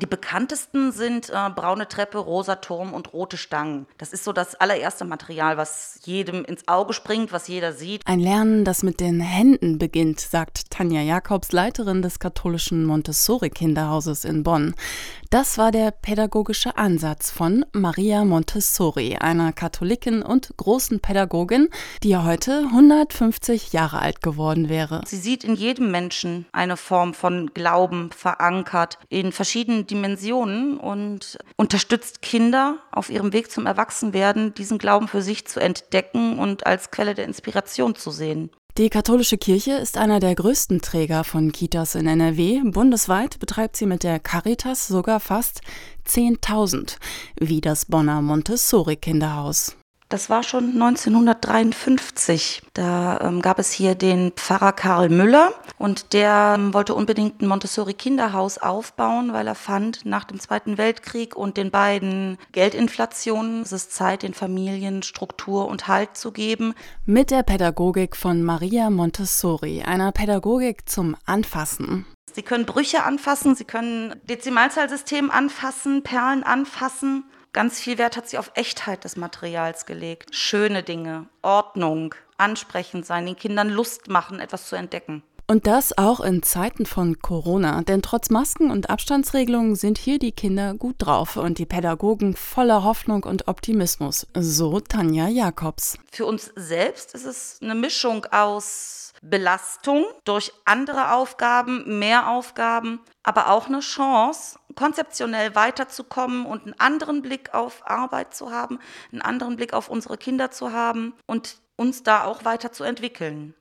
Die bekanntesten sind äh, braune Treppe, rosa Turm und rote Stangen. Das ist so das allererste Material, was jedem ins Auge springt, was jeder sieht. Ein Lernen, das mit den Händen beginnt, sagt Tanja Jakobs, Leiterin des katholischen Montessori-Kinderhauses in Bonn. Das war der pädagogische Ansatz von Maria Montessori, einer Katholikin und großen Pädagogin, die heute 150 Jahre alt geworden wäre. Sie sieht in jedem Menschen eine Form von Glauben verankert in verschiedenen Dimensionen und unterstützt Kinder auf ihrem Weg zum Erwachsenwerden, diesen Glauben für sich zu entdecken und als Quelle der Inspiration zu sehen. Die katholische Kirche ist einer der größten Träger von Kitas in NRW. Bundesweit betreibt sie mit der Caritas sogar fast 10.000, wie das Bonner Montessori Kinderhaus. Das war schon 1953. Da ähm, gab es hier den Pfarrer Karl Müller und der ähm, wollte unbedingt ein Montessori-Kinderhaus aufbauen, weil er fand, nach dem Zweiten Weltkrieg und den beiden Geldinflationen ist es Zeit, den Familien Struktur und Halt zu geben. Mit der Pädagogik von Maria Montessori, einer Pädagogik zum Anfassen. Sie können Brüche anfassen, Sie können Dezimalzahlsystem anfassen, Perlen anfassen. Ganz viel Wert hat sie auf Echtheit des Materials gelegt. Schöne Dinge, Ordnung, ansprechend sein, den Kindern Lust machen, etwas zu entdecken. Und das auch in Zeiten von Corona, denn trotz Masken und Abstandsregelungen sind hier die Kinder gut drauf und die Pädagogen voller Hoffnung und Optimismus, so Tanja Jakobs. Für uns selbst ist es eine Mischung aus Belastung durch andere Aufgaben, mehr Aufgaben, aber auch eine Chance, konzeptionell weiterzukommen und einen anderen Blick auf Arbeit zu haben, einen anderen Blick auf unsere Kinder zu haben und uns da auch weiterzuentwickeln.